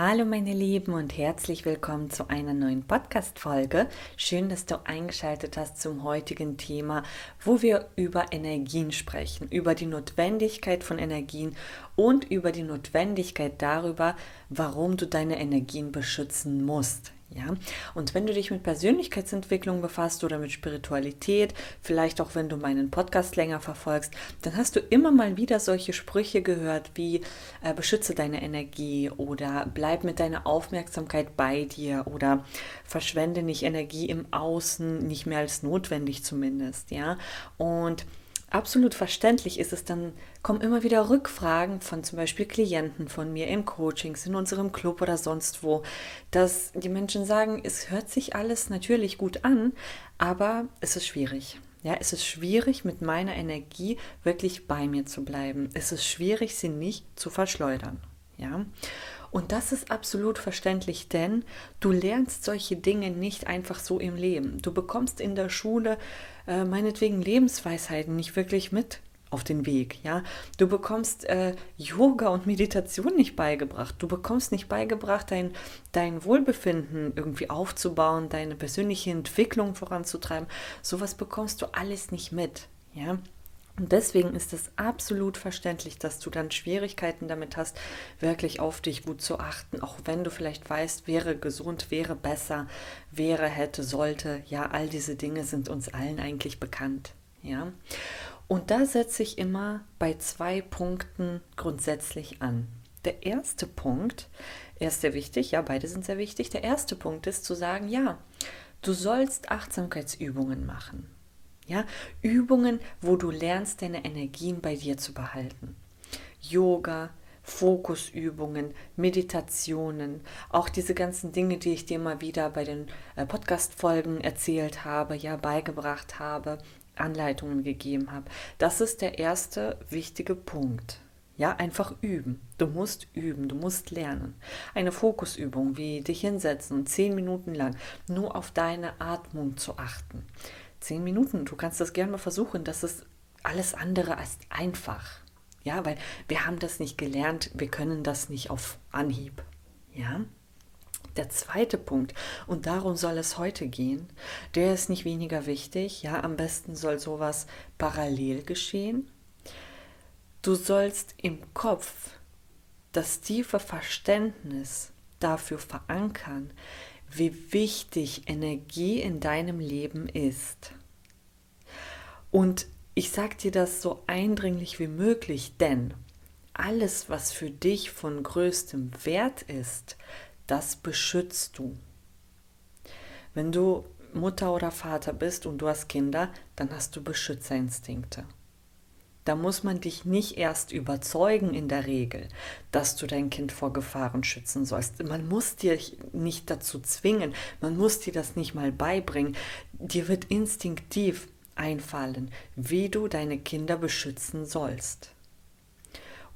Hallo meine Lieben und herzlich willkommen zu einer neuen Podcast-Folge. Schön, dass du eingeschaltet hast zum heutigen Thema, wo wir über Energien sprechen, über die Notwendigkeit von Energien und über die Notwendigkeit darüber, warum du deine Energien beschützen musst. Ja, und wenn du dich mit Persönlichkeitsentwicklung befasst oder mit Spiritualität, vielleicht auch wenn du meinen Podcast länger verfolgst, dann hast du immer mal wieder solche Sprüche gehört wie äh, beschütze deine Energie oder bleib mit deiner Aufmerksamkeit bei dir oder verschwende nicht Energie im Außen, nicht mehr als notwendig zumindest, ja. Und absolut verständlich ist es, dann kommen immer wieder Rückfragen von zum Beispiel Klienten von mir in Coachings, in unserem Club oder sonst wo, dass die Menschen sagen, es hört sich alles natürlich gut an, aber es ist schwierig. Ja, es ist schwierig, mit meiner Energie wirklich bei mir zu bleiben. Es ist schwierig, sie nicht zu verschleudern. Ja. Und das ist absolut verständlich, denn du lernst solche Dinge nicht einfach so im Leben. Du bekommst in der Schule äh, meinetwegen Lebensweisheiten nicht wirklich mit auf den Weg, ja. Du bekommst äh, Yoga und Meditation nicht beigebracht. Du bekommst nicht beigebracht, dein, dein Wohlbefinden irgendwie aufzubauen, deine persönliche Entwicklung voranzutreiben. Sowas bekommst du alles nicht mit, ja. Und deswegen ist es absolut verständlich, dass du dann Schwierigkeiten damit hast, wirklich auf dich gut zu achten, auch wenn du vielleicht weißt, wäre gesund, wäre besser, wäre, hätte, sollte. Ja, all diese Dinge sind uns allen eigentlich bekannt. Ja. Und da setze ich immer bei zwei Punkten grundsätzlich an. Der erste Punkt, er ist sehr wichtig, ja, beide sind sehr wichtig. Der erste Punkt ist zu sagen, ja, du sollst Achtsamkeitsübungen machen. Ja, Übungen, wo du lernst, deine Energien bei dir zu behalten. Yoga, Fokusübungen, Meditationen, auch diese ganzen Dinge, die ich dir mal wieder bei den äh, Podcast-Folgen erzählt habe, ja, beigebracht habe, Anleitungen gegeben habe. Das ist der erste wichtige Punkt. Ja, einfach üben. Du musst üben, du musst lernen. Eine Fokusübung, wie dich hinsetzen, zehn Minuten lang, nur auf deine Atmung zu achten zehn Minuten. Du kannst das gerne mal versuchen. Das ist alles andere als einfach. Ja, weil wir haben das nicht gelernt. Wir können das nicht auf Anhieb. Ja. Der zweite Punkt, und darum soll es heute gehen, der ist nicht weniger wichtig. Ja, am besten soll sowas parallel geschehen. Du sollst im Kopf das tiefe Verständnis dafür verankern, wie wichtig Energie in deinem Leben ist. Und ich sage dir das so eindringlich wie möglich, denn alles, was für dich von größtem Wert ist, das beschützt du. Wenn du Mutter oder Vater bist und du hast Kinder, dann hast du Beschützerinstinkte. Da muss man dich nicht erst überzeugen in der Regel, dass du dein Kind vor Gefahren schützen sollst. Man muss dir nicht dazu zwingen, man muss dir das nicht mal beibringen. Dir wird instinktiv einfallen, wie du deine Kinder beschützen sollst.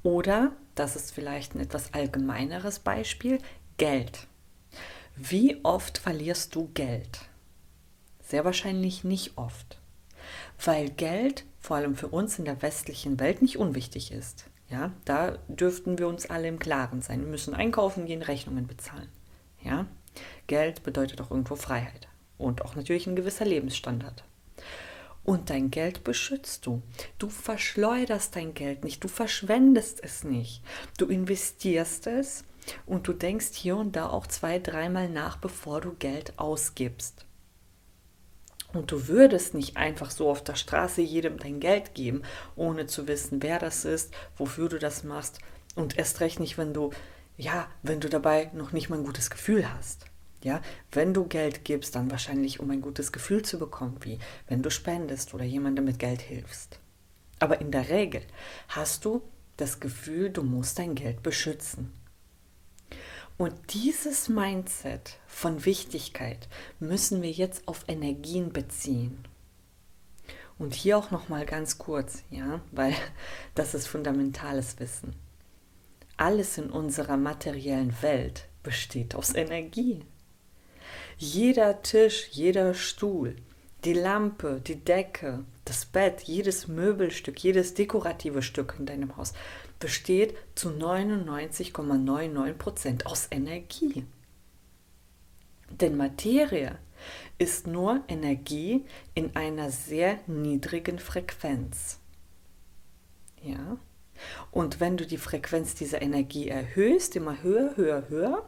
Oder, das ist vielleicht ein etwas allgemeineres Beispiel, Geld. Wie oft verlierst du Geld? Sehr wahrscheinlich nicht oft, weil Geld vor allem für uns in der westlichen Welt nicht unwichtig ist. Ja, da dürften wir uns alle im Klaren sein. Wir müssen einkaufen gehen, Rechnungen bezahlen. Ja, Geld bedeutet auch irgendwo Freiheit und auch natürlich ein gewisser Lebensstandard. Und dein Geld beschützt du. Du verschleuderst dein Geld nicht, du verschwendest es nicht. Du investierst es und du denkst hier und da auch zwei, dreimal nach, bevor du Geld ausgibst. Und du würdest nicht einfach so auf der Straße jedem dein Geld geben, ohne zu wissen, wer das ist, wofür du das machst. Und erst recht nicht, wenn du, ja, wenn du dabei noch nicht mal ein gutes Gefühl hast. Ja, wenn du Geld gibst, dann wahrscheinlich, um ein gutes Gefühl zu bekommen, wie wenn du spendest oder jemandem mit Geld hilfst. Aber in der Regel hast du das Gefühl, du musst dein Geld beschützen. Und dieses Mindset von Wichtigkeit müssen wir jetzt auf Energien beziehen. Und hier auch noch mal ganz kurz, ja, weil das ist fundamentales Wissen. Alles in unserer materiellen Welt besteht aus Energie. Jeder Tisch, jeder Stuhl, die Lampe, die Decke, das Bett, jedes Möbelstück, jedes dekorative Stück in deinem Haus, besteht zu 99,99% aus Energie. Denn Materie ist nur Energie in einer sehr niedrigen Frequenz. Ja? Und wenn du die Frequenz dieser Energie erhöhst, immer höher, höher, höher,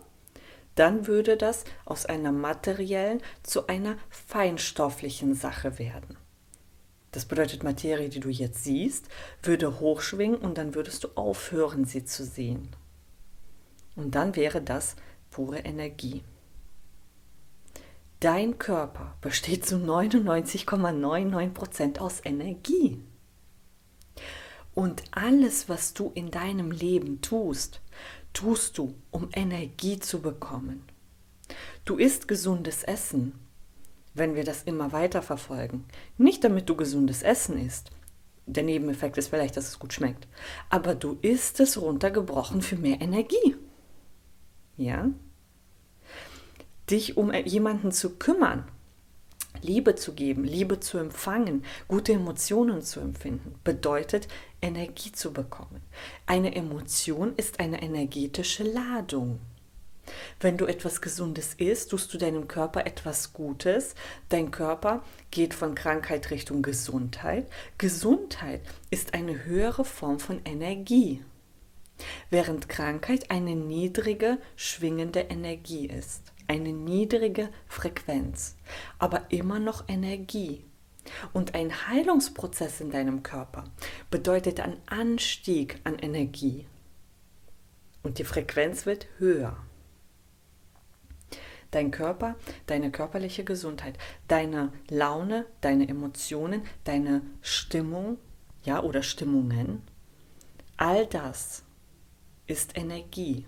dann würde das aus einer materiellen zu einer feinstofflichen Sache werden. Das bedeutet, Materie, die du jetzt siehst, würde hochschwingen und dann würdest du aufhören, sie zu sehen. Und dann wäre das pure Energie. Dein Körper besteht zu 99,99% aus Energie. Und alles, was du in deinem Leben tust, tust du, um Energie zu bekommen. Du isst gesundes Essen, wenn wir das immer weiter verfolgen. Nicht damit du gesundes Essen isst. Der Nebeneffekt ist vielleicht, dass es gut schmeckt. Aber du isst es runtergebrochen für mehr Energie. Ja? Dich um jemanden zu kümmern, Liebe zu geben, Liebe zu empfangen, gute Emotionen zu empfinden, bedeutet Energie zu bekommen. Eine Emotion ist eine energetische Ladung. Wenn du etwas Gesundes isst, tust du deinem Körper etwas Gutes. Dein Körper geht von Krankheit Richtung Gesundheit. Gesundheit ist eine höhere Form von Energie, während Krankheit eine niedrige, schwingende Energie ist eine niedrige Frequenz, aber immer noch Energie. Und ein Heilungsprozess in deinem Körper bedeutet einen Anstieg an Energie. Und die Frequenz wird höher. Dein Körper, deine körperliche Gesundheit, deine Laune, deine Emotionen, deine Stimmung, ja, oder Stimmungen, all das ist Energie.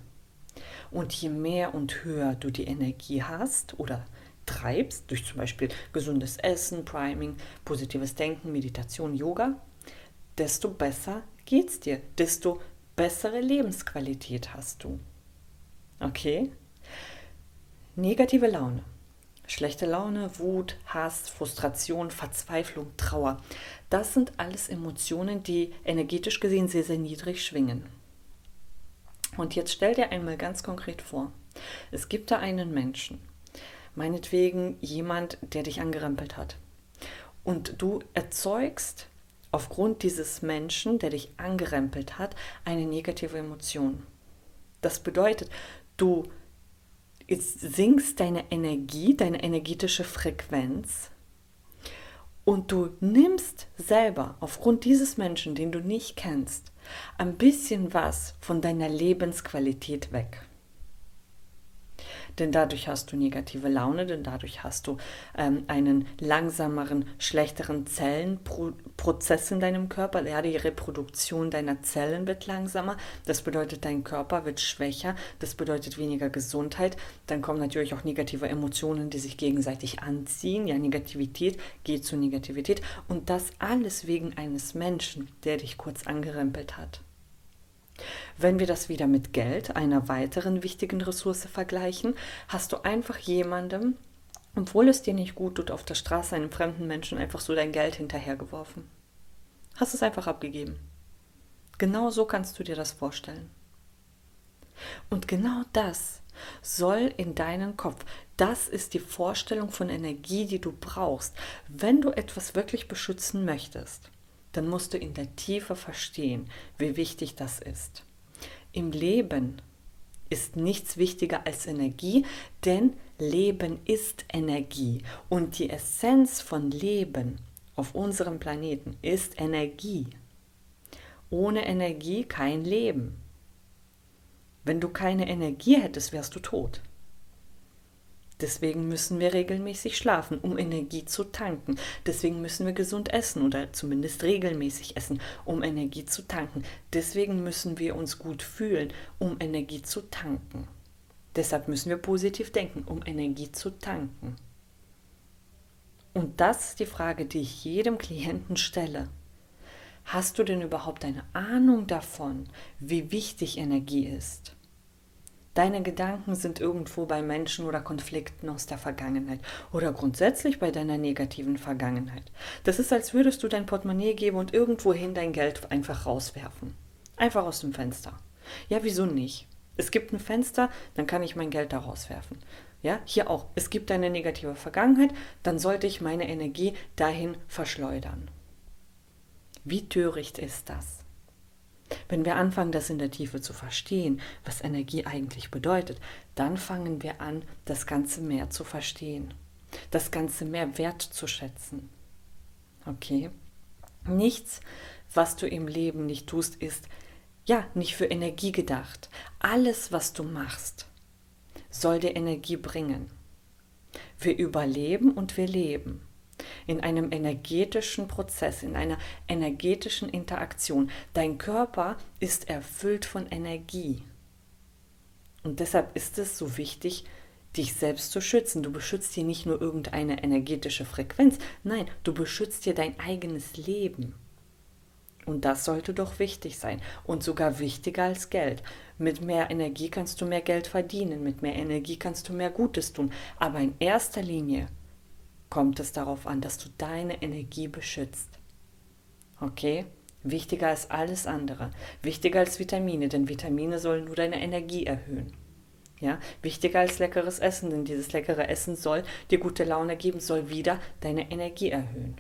Und je mehr und höher du die Energie hast oder treibst, durch zum Beispiel gesundes Essen, Priming, positives Denken, Meditation, Yoga, desto besser geht's dir, desto bessere Lebensqualität hast du. Okay? Negative Laune. Schlechte Laune, Wut, Hass, Frustration, Verzweiflung, Trauer. Das sind alles Emotionen, die energetisch gesehen sehr, sehr niedrig schwingen. Und jetzt stell dir einmal ganz konkret vor, es gibt da einen Menschen, meinetwegen jemand, der dich angerempelt hat. Und du erzeugst aufgrund dieses Menschen, der dich angerempelt hat, eine negative Emotion. Das bedeutet, du sinkst deine Energie, deine energetische Frequenz und du nimmst selber aufgrund dieses Menschen, den du nicht kennst, ein bisschen was von deiner Lebensqualität weg denn dadurch hast du negative Laune, denn dadurch hast du ähm, einen langsameren, schlechteren Zellenprozess in deinem Körper. Ja, die Reproduktion deiner Zellen wird langsamer. Das bedeutet, dein Körper wird schwächer. Das bedeutet weniger Gesundheit. Dann kommen natürlich auch negative Emotionen, die sich gegenseitig anziehen. Ja, Negativität geht zu Negativität. Und das alles wegen eines Menschen, der dich kurz angerempelt hat. Wenn wir das wieder mit Geld, einer weiteren wichtigen Ressource, vergleichen, hast du einfach jemandem, obwohl es dir nicht gut tut, auf der Straße einem fremden Menschen einfach so dein Geld hinterhergeworfen. Hast es einfach abgegeben. Genau so kannst du dir das vorstellen. Und genau das soll in deinen Kopf. Das ist die Vorstellung von Energie, die du brauchst, wenn du etwas wirklich beschützen möchtest dann musst du in der Tiefe verstehen, wie wichtig das ist. Im Leben ist nichts wichtiger als Energie, denn Leben ist Energie und die Essenz von Leben auf unserem Planeten ist Energie. Ohne Energie kein Leben. Wenn du keine Energie hättest, wärst du tot. Deswegen müssen wir regelmäßig schlafen, um Energie zu tanken. Deswegen müssen wir gesund essen oder zumindest regelmäßig essen, um Energie zu tanken. Deswegen müssen wir uns gut fühlen, um Energie zu tanken. Deshalb müssen wir positiv denken, um Energie zu tanken. Und das ist die Frage, die ich jedem Klienten stelle. Hast du denn überhaupt eine Ahnung davon, wie wichtig Energie ist? Deine Gedanken sind irgendwo bei Menschen oder Konflikten aus der Vergangenheit oder grundsätzlich bei deiner negativen Vergangenheit. Das ist, als würdest du dein Portemonnaie geben und irgendwohin dein Geld einfach rauswerfen. Einfach aus dem Fenster. Ja, wieso nicht? Es gibt ein Fenster, dann kann ich mein Geld da rauswerfen. Ja, hier auch. Es gibt eine negative Vergangenheit, dann sollte ich meine Energie dahin verschleudern. Wie töricht ist das? Wenn wir anfangen, das in der Tiefe zu verstehen, was Energie eigentlich bedeutet, dann fangen wir an, das Ganze mehr zu verstehen, das Ganze mehr wertzuschätzen. Okay? Nichts, was du im Leben nicht tust, ist ja nicht für Energie gedacht. Alles, was du machst, soll dir Energie bringen. Wir überleben und wir leben in einem energetischen Prozess, in einer energetischen Interaktion. Dein Körper ist erfüllt von Energie. Und deshalb ist es so wichtig, dich selbst zu schützen. Du beschützt hier nicht nur irgendeine energetische Frequenz, nein, du beschützt hier dein eigenes Leben. Und das sollte doch wichtig sein und sogar wichtiger als Geld. Mit mehr Energie kannst du mehr Geld verdienen, mit mehr Energie kannst du mehr Gutes tun. Aber in erster Linie kommt es darauf an, dass du deine Energie beschützt. Okay? Wichtiger als alles andere. Wichtiger als Vitamine, denn Vitamine sollen nur deine Energie erhöhen. Ja, wichtiger als leckeres Essen, denn dieses leckere Essen soll dir gute Laune geben, soll wieder deine Energie erhöhen.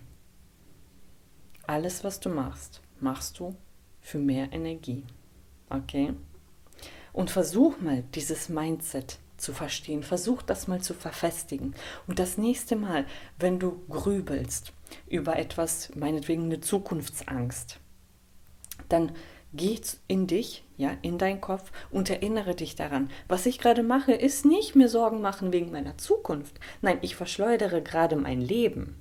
Alles, was du machst, machst du für mehr Energie. Okay? Und versuch mal dieses Mindset zu verstehen. Versuch das mal zu verfestigen. Und das nächste Mal, wenn du grübelst über etwas, meinetwegen eine Zukunftsangst, dann geh in dich, ja, in deinen Kopf und erinnere dich daran. Was ich gerade mache, ist nicht mir Sorgen machen wegen meiner Zukunft. Nein, ich verschleudere gerade mein Leben.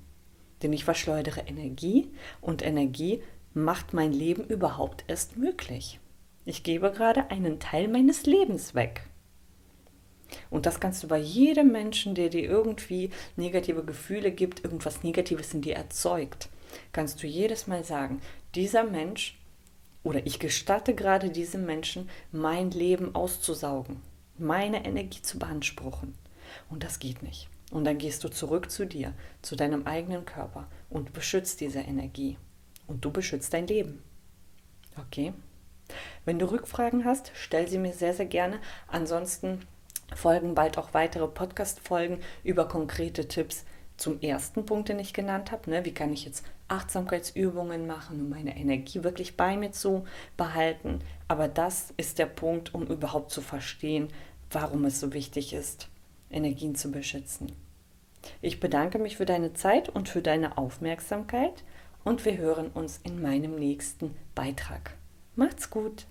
Denn ich verschleudere Energie und Energie macht mein Leben überhaupt erst möglich. Ich gebe gerade einen Teil meines Lebens weg. Und das kannst du bei jedem Menschen, der dir irgendwie negative Gefühle gibt, irgendwas Negatives in dir erzeugt, kannst du jedes Mal sagen, dieser Mensch oder ich gestatte gerade diesem Menschen, mein Leben auszusaugen, meine Energie zu beanspruchen. Und das geht nicht. Und dann gehst du zurück zu dir, zu deinem eigenen Körper und beschützt diese Energie. Und du beschützt dein Leben. Okay? Wenn du Rückfragen hast, stell sie mir sehr, sehr gerne. Ansonsten folgen bald auch weitere Podcast-Folgen über konkrete Tipps zum ersten Punkt, den ich genannt habe. Ne? Wie kann ich jetzt Achtsamkeitsübungen machen, um meine Energie wirklich bei mir zu behalten? Aber das ist der Punkt, um überhaupt zu verstehen, warum es so wichtig ist, Energien zu beschützen. Ich bedanke mich für deine Zeit und für deine Aufmerksamkeit und wir hören uns in meinem nächsten Beitrag. Macht's gut!